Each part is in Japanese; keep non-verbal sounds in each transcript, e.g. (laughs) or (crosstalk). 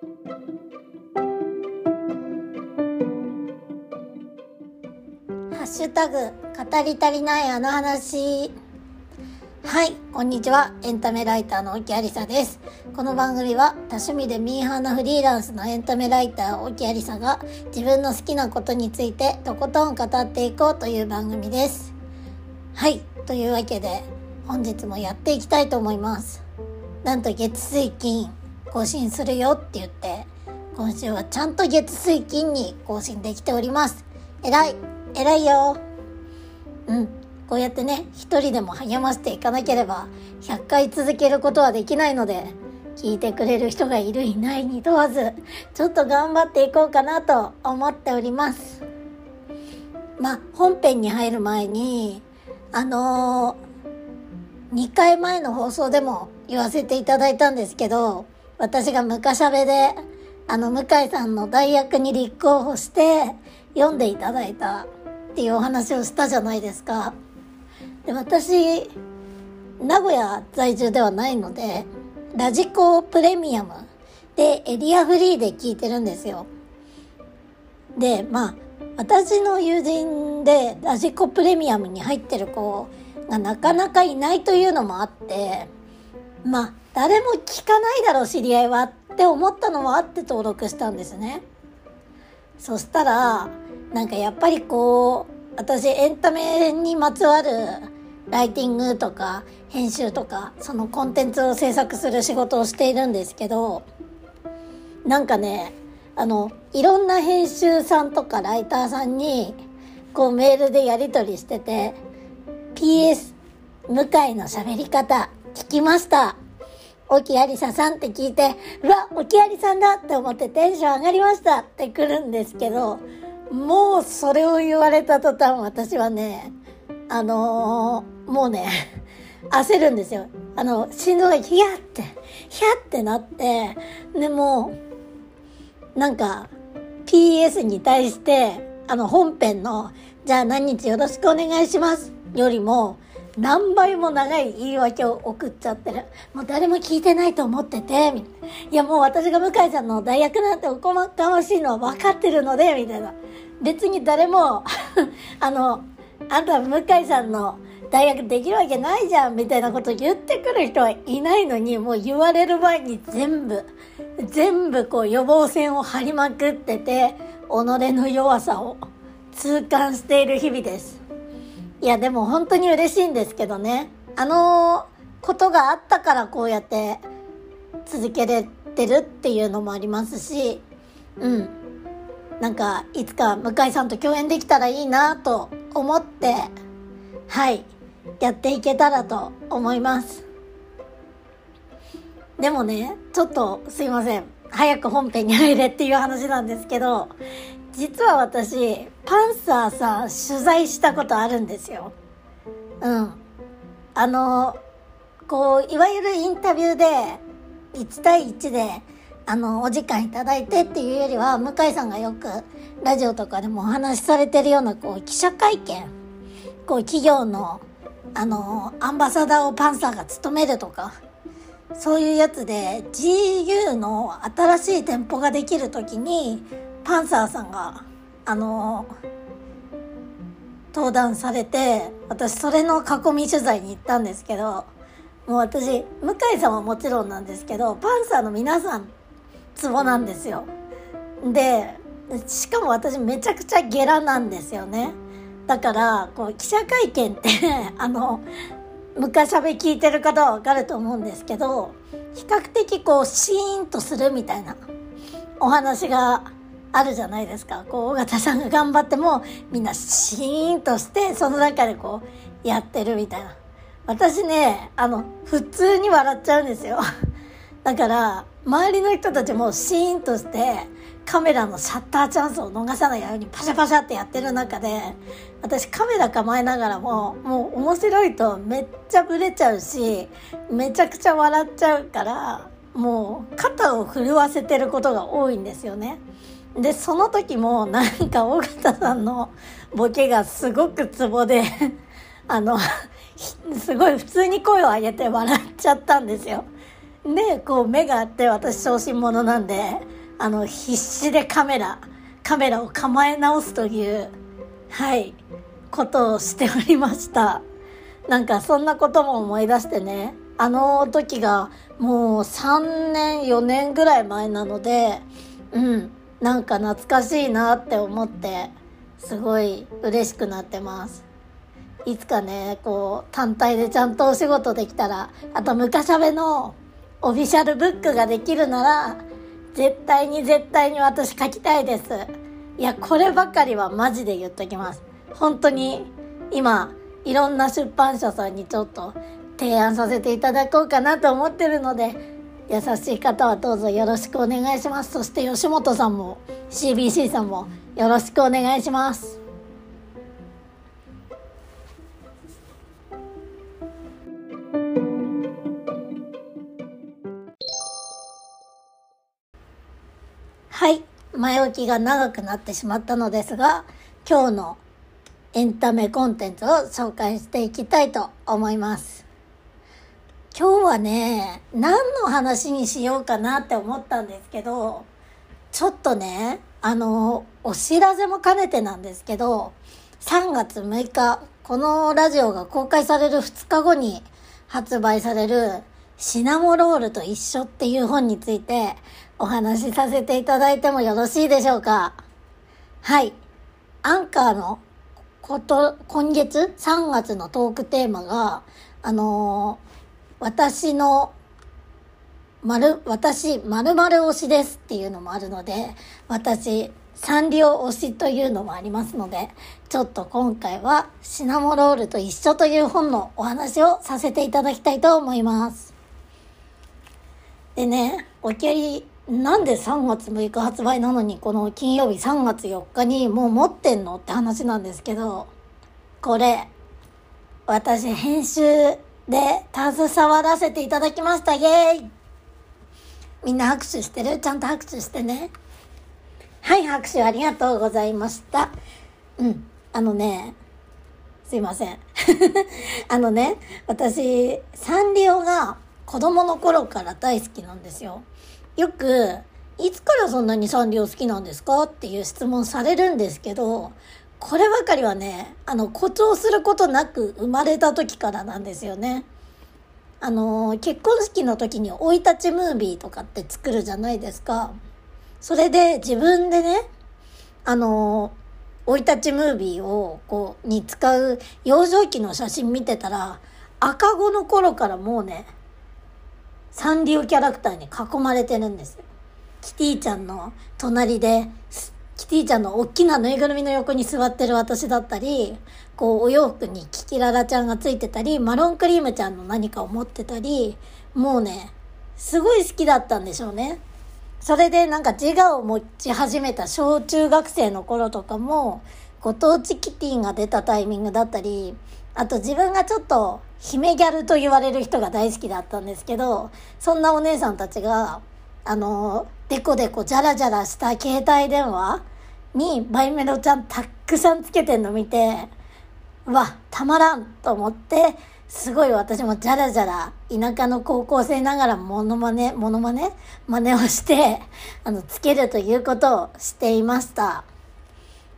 ハッシュタグ語り足りないあの話。はいこんにちは。エンタメライターの沖有沙です。この番組は多趣味でミーハーなフリーランスのエンタメライター沖有沙が自分の好きなことについてとことん語っていこうという番組です。はいというわけで本日もやっていきたいと思います。なんと月水金。更新するよって言って今週はちゃんと月水金に更新できておりますえらい偉いよ。うん。こうやってね、一人でも励ましていかなければ、100回続けることはできないので、聞いてくれる人がいるいないに問わず、ちょっと頑張っていこうかなと思っております。まあ、本編に入る前に、あのー、2回前の放送でも言わせていただいたんですけど、私が昔しゃべで、あの、向井さんの大学に立候補して、読んでいただいたっていうお話をしたじゃないですか。で私、名古屋在住ではないので、ラジコプレミアムでエリアフリーで聞いてるんですよ。で、まあ、私の友人でラジコプレミアムに入ってる子がなかなかいないというのもあって、まあ、誰も聞かないだろう、知り合いはって思ったのもあって登録したんですね。そしたら、なんかやっぱりこう、私エンタメにまつわるライティングとか編集とか、そのコンテンツを制作する仕事をしているんですけど、なんかね、あの、いろんな編集さんとかライターさんに、こうメールでやり取りしてて、PS、向井の喋り方、聞きました。沖有沙さんって聞いて、うわ、沖有さんだって思ってテンション上がりましたって来るんですけど、もうそれを言われた途端私はね、あのー、もうね、(laughs) 焦るんですよ。あの、心臓がヒヤって、ヒヤってなって、でも、なんか、PS に対して、あの、本編の、じゃあ何日よろしくお願いしますよりも、何倍も長い言い訳を送っちゃってる。もう誰も聞いてないと思ってて、みたいな。いやもう私が向井さんの大学なんておこまかましいのは分かってるので、みたいな。別に誰も (laughs) あの、あんた向井さんの大学できるわけないじゃんみたいなこと言ってくる人はいないのに、もう言われる前に全部、全部こう予防線を張りまくってて、己の弱さを痛感している日々です。いや、でも本当に嬉しいんですけどね。あのことがあったからこうやって続けれてるっていうのもありますし、うん。なんか、いつか向井さんと共演できたらいいなと思って、はい、やっていけたらと思います。でもね、ちょっとすいません。早く本編に入れっていう話なんですけど、実は私、パンサーさん取材したことあるんですよ。うん。あの、こう、いわゆるインタビューで、1対1で、あの、お時間いただいてっていうよりは、向井さんがよくラジオとかでもお話しされてるような、こう、記者会見、こう、企業の、あの、アンバサダーをパンサーが務めるとか、そういうやつで GU の新しい店舗ができる時にパンサーさんがあの登壇されて私それの囲み取材に行ったんですけどもう私向井さんはもちろんなんですけどパンサーの皆さんツボなんですよ。でしかも私めちゃくちゃゲラなんですよね。だからこう記者会見って (laughs) あの昔しゃべ聞いてる方はわかると思うんですけど比較的こうシーンとするみたいなお話があるじゃないですか。こう、尾形さんが頑張っても、みんなシーンとして、その中でこう、やってるみたいな。私ね、あの、普通に笑っちゃうんですよ。(laughs) だから、周りの人たちもシーンとして、カメラのシャッターチャンスを逃さないようにパシャパシャってやってる中で、私カメラ構えながらも、もう面白いとめっちゃブレちゃうし、めちゃくちゃ笑っちゃうから、もう肩を震わせてることが多いんですよね。で、その時も (laughs) なんか尾形さんのボケがすごくツボで (laughs) あの、(laughs) すごい普通に声を上げて笑っちゃったんですよ。でこう目があって私小心者なんであの必死でカメラカメラを構え直すというはいことをしておりましたなんかそんなことも思い出してねあの時がもう3年4年ぐらい前なのでうんなんか懐かしいなって思ってすごい嬉しくなってます。いつかねこう単体でちゃんとお仕事できたらあと昔しゃべのオフィシャルブックができるなら絶対に絶対に私書きたいです。いやこればかりはマジで言っときます。本当に今いろんな出版社さんにちょっと提案させていただこうかなと思ってるので優しい方はどうぞよろしくお願いします。そして吉本さんも CBC さんもよろしくお願いします。はい。前置きが長くなってしまったのですが今日のエンタメコンテンツを紹介していきたいと思います。今日はね何の話にしようかなって思ったんですけどちょっとねあのお知らせも兼ねてなんですけど3月6日このラジオが公開される2日後に発売されるシナモロールと一緒っていう本についてお話しさせていただいてもよろしいでしょうかはい。アンカーのこと、今月？3月のトークテーマが、あのー、私の、まる、私、まるまる推しですっていうのもあるので、私、サンリオ推しというのもありますので、ちょっと今回はシナモロールと一緒という本のお話をさせていただきたいと思います。でね、おきゃりなんで3月6日発売なのにこの金曜日3月4日にもう持ってんのって話なんですけど、これ、私編集で携わらせていただきました。イェーイみんな拍手してる？ちゃんと拍手してね。はい、拍手ありがとうございました。うん、あのね、すいません。(laughs) あのね、私、サンリオが子供の頃から大好きなんですよ。よく、いつからそんなにサンリオ好きなんですか？っていう質問されるんですけど、こればかりはね、あの、誇張することなく生まれた時からなんですよね。あの、結婚式の時に生い立ちムービーとかって作るじゃないですか。それで自分でね、あの、生い立ちムービーを、こう、に使う幼少期の写真見てたら、赤子の頃からもうね、サンリオキャラクターに囲まれてるんですよ。キティちゃんの隣で、キティちゃんの大きなぬいぐるみの横に座ってる私だったり、こうお洋服にキキララちゃんがついてたり、マロンクリームちゃんの何かを持ってたり、もうね、すごい好きだったんでしょうね。それでなんか自我を持ち始めた小中学生の頃とかも、ご当地キティが出たタイミングだったり、あと自分がちょっと姫ギャルと言われる人が大好きだったんですけど、そんなお姉さんたちが、あの、デコデコジャラジャラした携帯電話にバイメロちゃんたくさんつけてんの見て、うわ、たまらんと思って、すごい私もジャラジャラ、田舎の高校生ながらモノマネ、モノマネ真似をして、あの、つけるということをしていました。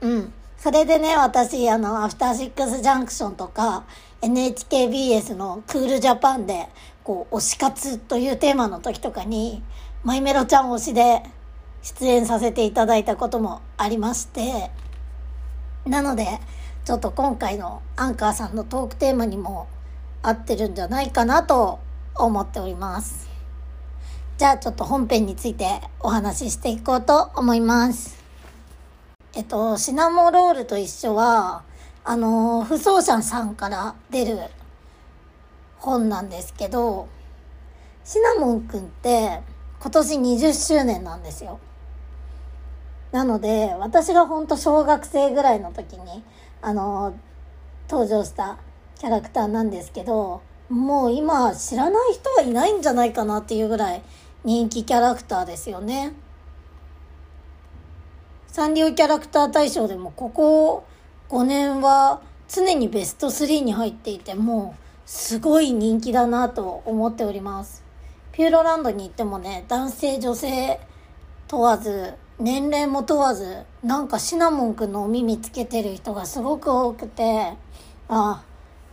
うん。それでね、私、あの、アフターシックスジャンクションとか、NHKBS のクールジャパンで、こう、推し活というテーマの時とかに、マイメロちゃん推しで出演させていただいたこともありまして、なので、ちょっと今回のアンカーさんのトークテーマにも合ってるんじゃないかなと思っております。じゃあちょっと本編についてお話ししていこうと思います。えっと、シナモロールと一緒は、あの、不走者さんから出る本なんですけど、シナモンくんって今年20周年なんですよ。なので、私がほんと小学生ぐらいの時に、あの、登場したキャラクターなんですけど、もう今知らない人はいないんじゃないかなっていうぐらい人気キャラクターですよね。サンリオキャラクター大賞でもここ5年は常にベスト3に入っていてもうすごい人気だなと思っております。ピューロランドに行ってもね、男性女性問わず、年齢も問わず、なんかシナモンくんのお耳つけてる人がすごく多くて、ああ、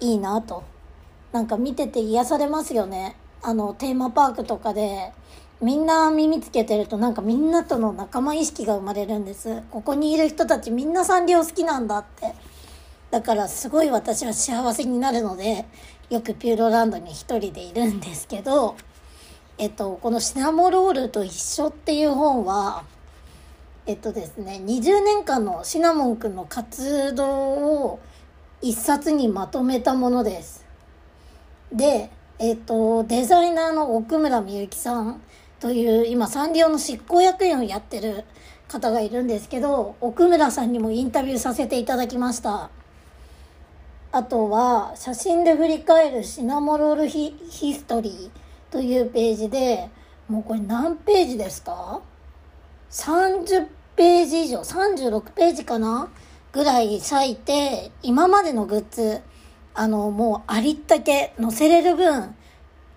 いいなと。なんか見てて癒されますよね。あの、テーマパークとかで、みんな耳つけてるとなんかみんなとの仲間意識が生まれるんです。ここにいる人たちみんなサンリオ好きなんだって。だからすごい私は幸せになるので、よくピューロランドに一人でいるんですけど、えっと、このシナモロールと一緒っていう本は、えっとですね、20年間のシナモンくんの活動を一冊にまとめたものです。で、えっと、デザイナーの奥村みゆきさんという今サンリオの執行役員をやってる方がいるんですけど、奥村さんにもインタビューさせていただきました。あとは、写真で振り返るシナモロールヒヒストリーというページで、もうこれ何ページですか ?30 ページ以上、36ページかなぐらい割いて、今までのグッズ、あの、もうありったけ載せれる分、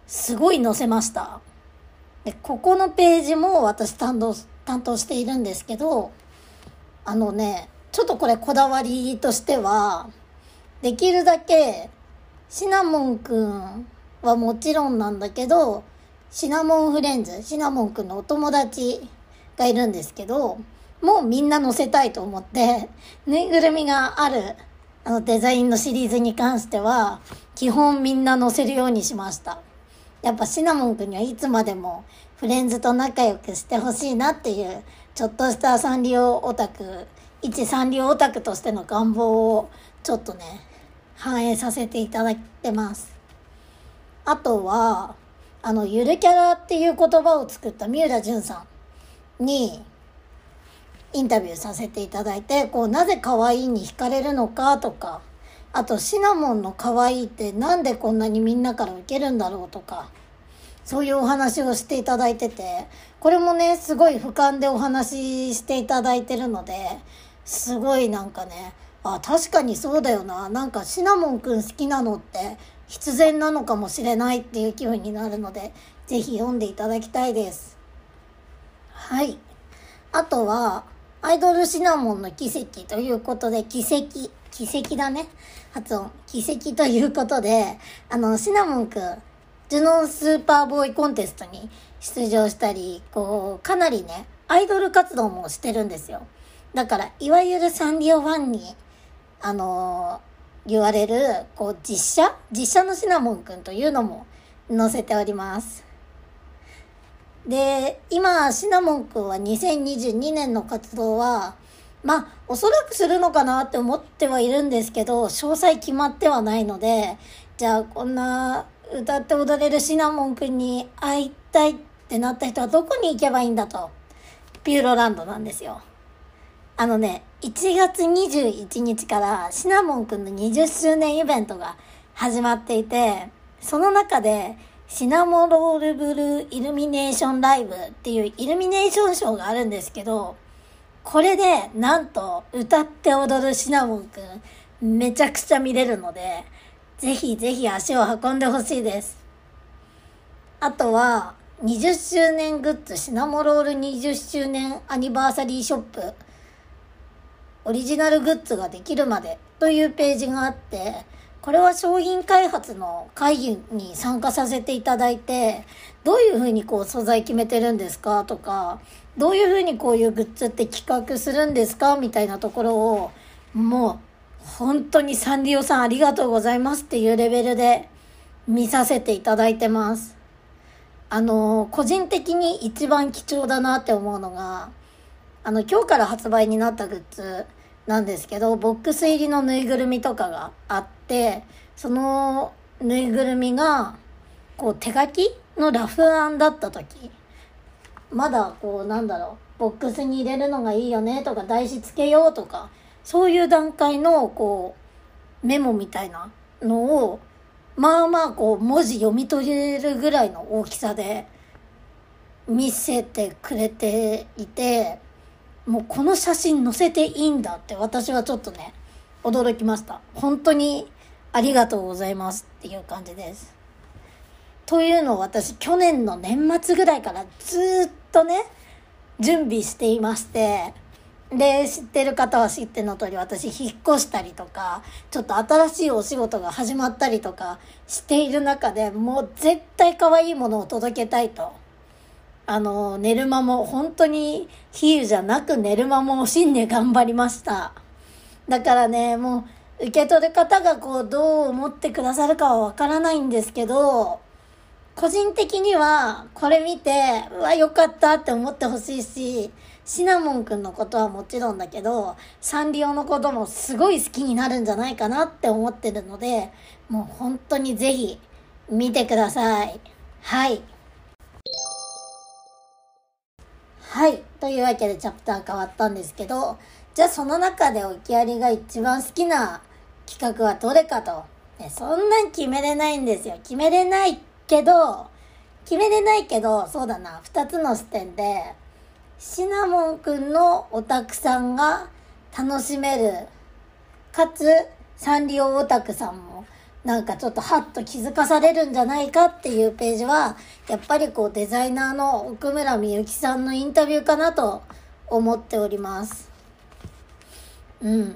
すごい載せました。で、ここのページも私担当、担当しているんですけど、あのね、ちょっとこれこだわりとしては、できるだけシナモンくんはもちろんなんだけど、シナモンフレンズ、シナモンくんのお友達がいるんですけど、もうみんな乗せたいと思って、ぬいぐるみがある、あのデザインのシリーズに関しては、基本みんな乗せるようにしました。やっぱシナモンくんにはいつまでもフレンズと仲良くしてほしいなっていう、ちょっとしたサンリオオタク、一サンリオオタクとしての願望をちょっとね、反映させていただいてます。あとは、あの、ゆるキャラっていう言葉を作った三浦淳さんに、インタビューさせていただいて、こう、なぜ可愛いに惹かれるのかとか、あと、シナモンの可愛いってなんでこんなにみんなから受けるんだろうとか、そういうお話をしていただいてて、これもね、すごい俯瞰でお話ししていただいてるので、すごいなんかね、あ確かにそうだよななんかシナモンくん好きなのって必然なのかもしれないっていう気分になるので是非読んでいただきたいです。はい。あとはアイドルシナモンの奇跡ということで奇跡。奇跡だね。発音。奇跡ということであのシナモンくんジュノンスーパーボーイコンテストに出場したりこうかなりねアイドル活動もしてるんですよ。だからいわゆるサンリオファンにあのー、言われる、こう、実写？実写のシナモンくんというのも載せております。で、今、シナモンくんは2022年の活動は、まあ、おそらくするのかなって思ってはいるんですけど、詳細決まってはないので、じゃあ、こんな歌って踊れるシナモンくんに会いたいってなった人はどこに行けばいいんだと。ピューロランドなんですよ。あのね、1月21日からシナモンくんの20周年イベントが始まっていて、その中でシナモロールブルーイルミネーションライブっていうイルミネーションショーがあるんですけど、これでなんと歌って踊るシナモンくんめちゃくちゃ見れるので、ぜひぜひ足を運んでほしいです。あとは、20周年グッズシナモロール20周年アニバーサリーショップオリジナルグッズができるまでというページがあって、これは商品開発の会議に参加させていただいて、どういうふうにこう素材決めてるんですかとか、どういうふうにこういうグッズって企画するんですかみたいなところを、もう本当にサンリオさんありがとうございますっていうレベルで見させていただいてます。あの、個人的に一番貴重だなって思うのが、あの、今日から発売になったグッズ、なんですけど、ボックス入りのぬいぐるみとかがあって、そのぬいぐるみが、こう手書きのラフ案だった時、まだこうなんだろう、ボックスに入れるのがいいよねとか、台紙つけようとか、そういう段階のこう、メモみたいなのを、まあまあこう文字読み取れるぐらいの大きさで見せてくれていて、もうこの写真載せていいんだって私はちょっとね、驚きました。本当にありがとうございますっていう感じです。というのを私去年の年末ぐらいからずっとね準備していましてで知ってる方は知っての通り私引っ越したりとかちょっと新しいお仕事が始まったりとかしている中でもう絶対可愛いものを届けたいと。あの、寝る間も本当に比喩じゃなく寝る間も惜しんで頑張りました。だからね、もう受け取る方がこうどう思ってくださるかはわからないんですけど、個人的にはこれ見て、うわ、よかったって思ってほしいし、シナモンくんのことはもちろんだけど、サンリオのこともすごい好きになるんじゃないかなって思ってるので、もう本当にぜひ見てください。はい。はい。というわけでチャプター変わったんですけど、じゃあその中できありが一番好きな企画はどれかと。そんなん決めれないんですよ。決めれないけど、決めれないけど、そうだな、二つの視点で、シナモンくんのオタクさんが楽しめる、かつ、サンリオオタクさんも、なんかちょっとハッと気づかされるんじゃないかっていうページは、やっぱりこうデザイナーの奥村みゆきさんのインタビューかなと思っております。うん。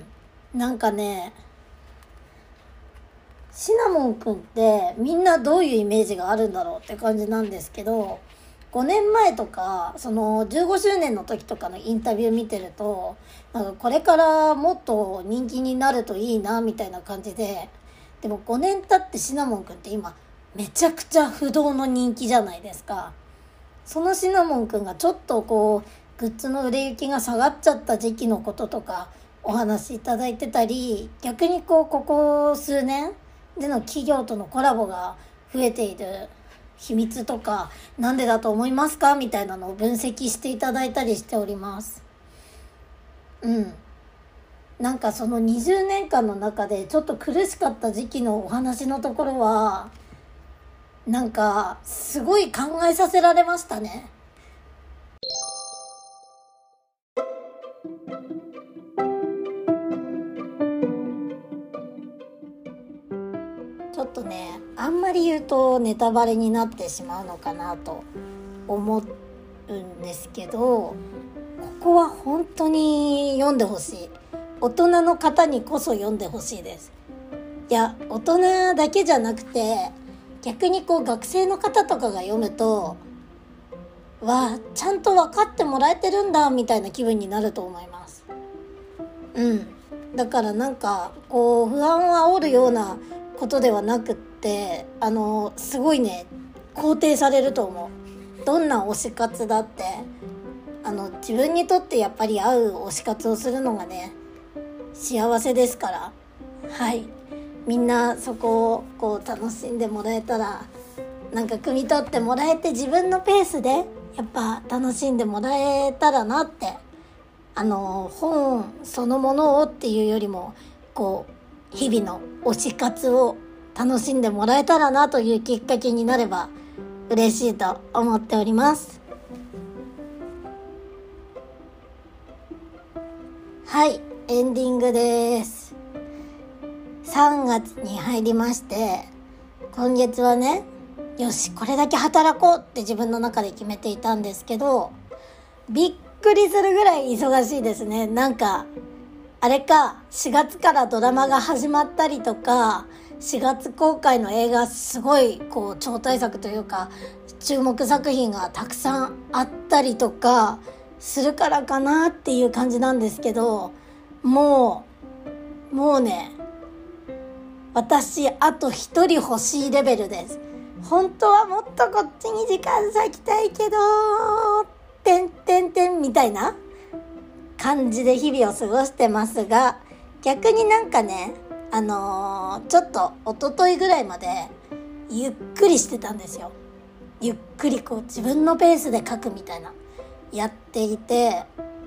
なんかね、シナモンくんってみんなどういうイメージがあるんだろうって感じなんですけど、5年前とか、その15周年の時とかのインタビュー見てると、なんかこれからもっと人気になるといいな、みたいな感じで、でも5年経ってシナモンくんって今、めちゃくちゃ不動の人気じゃないですか。そのシナモンくんがちょっとこう、グッズの売れ行きが下がっちゃった時期のこととかお話しいただいてたり、逆にこう、ここ数年、での企業とのコラボが増えている秘密とか何でだと思いますか？みたいなのを分析していただいたりしております。うん。なんかその20年間の中でちょっと苦しかった時期のお話のところはなんかすごい考えさせられましたね。ちょっとねあんまり言うとネタバレになってしまうのかなと思うんですけどここは本当に読んでほしい大人の方にこそ読んでほしいです。いや大人だけじゃなくて逆にこう学生の方とかが読むとわあちゃんと分かってもらえてるんだみたいな気分になると思います。うん。だからなんかこう不安を煽るようなことではなくってあのすごいね肯定されると思う。どんな推し活だってあの自分にとってやっぱり合う推し活をするのがね幸せですから。はい。みんなそこをこう楽しんでもらえたらなんか汲み取ってもらえて自分のペースでやっぱ楽しんでもらえたらなって。あの本そのものをっていうよりもこう日々の推し活を楽しんでもらえたらなというきっかけになれば嬉しいと思っております。はい、エンディングです。3月に入りまして、今月はね、よし、これだけ働こうって自分の中で決めていたんですけど、びっくりするぐらい忙しいですね。なんか、あれか、4月からドラマが始まったりとか、4月公開の映画すごいこう超大作というか注目作品がたくさんあったりとかするからかなっていう感じなんですけどもうもうね私あと一人欲しいレベルです本当はもっとこっちに時間割きたいけどてんてんてんみたいな感じで日々を過ごしてますが、逆になんかね、あのー、ちょっと一昨日ぐらいまでゆっくりしてたんですよ。ゆっくりこう自分のペースで書くみたいな、やっていて、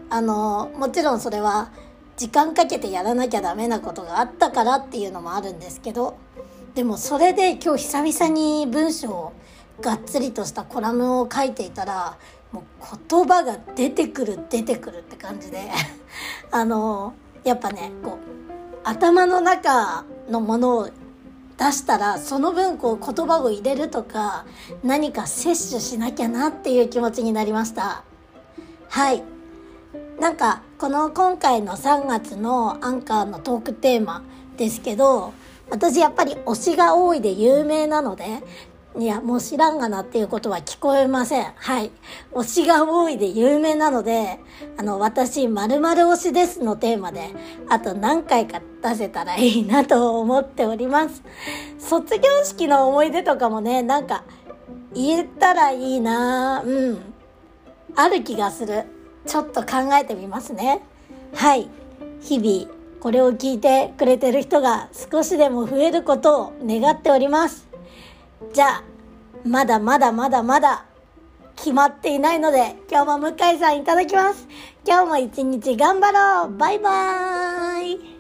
あのー、もちろんそれは時間かけてやらなきゃダメなことがあったからっていうのもあるんですけど、でもそれで今日久々に文章をがっつりとしたコラムを書いていたらもう言葉が出てくる出てくるって感じで (laughs) あのやっぱねこう頭の中のものを出したらその分こう言葉を入れるとか何か摂取しなきゃなっていう気持ちになりました。はい。なんかこの今回の3月のアンカーのトークテーマですけど私やっぱり推しが多いで有名なのでいや、もう知らんがなっていうことは聞こえません。はい。推しが多いで有名なので、あの、私、〇〇推しですのテーマで、あと何回か出せたらいいなと思っております。卒業式の思い出とかもね、なんか、言えたらいいなうん。ある気がする。ちょっと考えてみますね。はい。日々、これを聞いてくれてる人が少しでも増えることを願っております。じゃあ、まだまだまだまだ決まっていないので、今日も向井さんいただきます。今日も一日頑張ろうバイバーイ